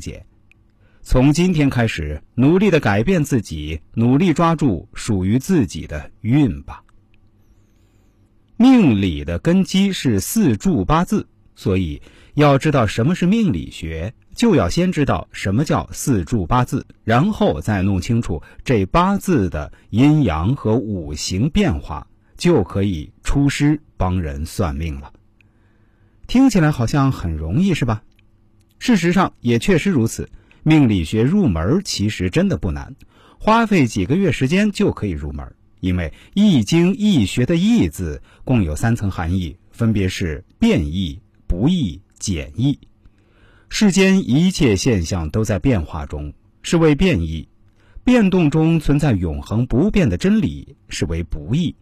解。从今天开始，努力的改变自己，努力抓住属于自己的运吧。命理的根基是四柱八字，所以要知道什么是命理学，就要先知道什么叫四柱八字，然后再弄清楚这八字的阴阳和五行变化，就可以出师帮人算命了。听起来好像很容易，是吧？事实上也确实如此。命理学入门其实真的不难，花费几个月时间就可以入门。因为《易经》易学的“易”字共有三层含义，分别是变易、不易、简易。世间一切现象都在变化中，是为变易；变动中存在永恒不变的真理，是为不易；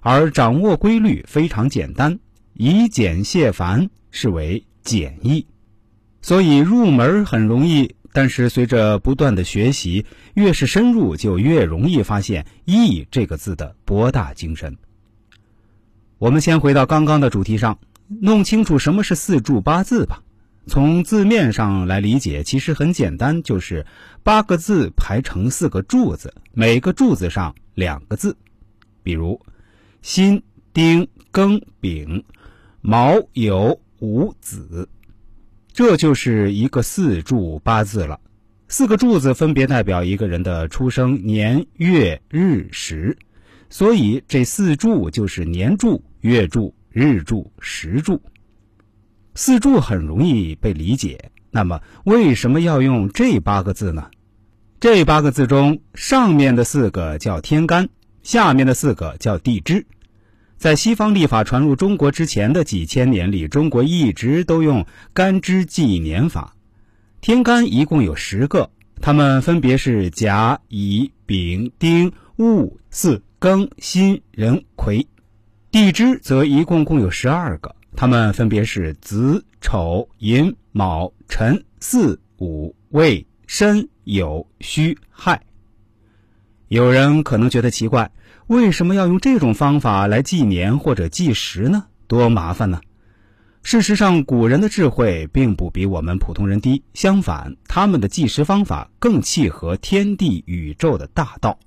而掌握规律非常简单，以简谢繁，是为简易。所以入门很容易。但是随着不断的学习，越是深入，就越容易发现“易”这个字的博大精深。我们先回到刚刚的主题上，弄清楚什么是四柱八字吧。从字面上来理解，其实很简单，就是八个字排成四个柱子，每个柱子上两个字。比如辛、丁、庚、丙、卯、酉、午、子。这就是一个四柱八字了，四个柱子分别代表一个人的出生年月日时，所以这四柱就是年柱、月柱、日柱、时柱。四柱很容易被理解，那么为什么要用这八个字呢？这八个字中，上面的四个叫天干，下面的四个叫地支。在西方历法传入中国之前的几千年里，中国一直都用干支纪年法。天干一共有十个，它们分别是甲、乙、丙、丁、戊、巳、庚、辛、壬、癸。地支则一共共有十二个，它们分别是子、丑、寅、卯、辰、巳、午、未、申、酉、戌、亥。有人可能觉得奇怪。为什么要用这种方法来纪年或者计时呢？多麻烦呢！事实上，古人的智慧并不比我们普通人低，相反，他们的计时方法更契合天地宇宙的大道。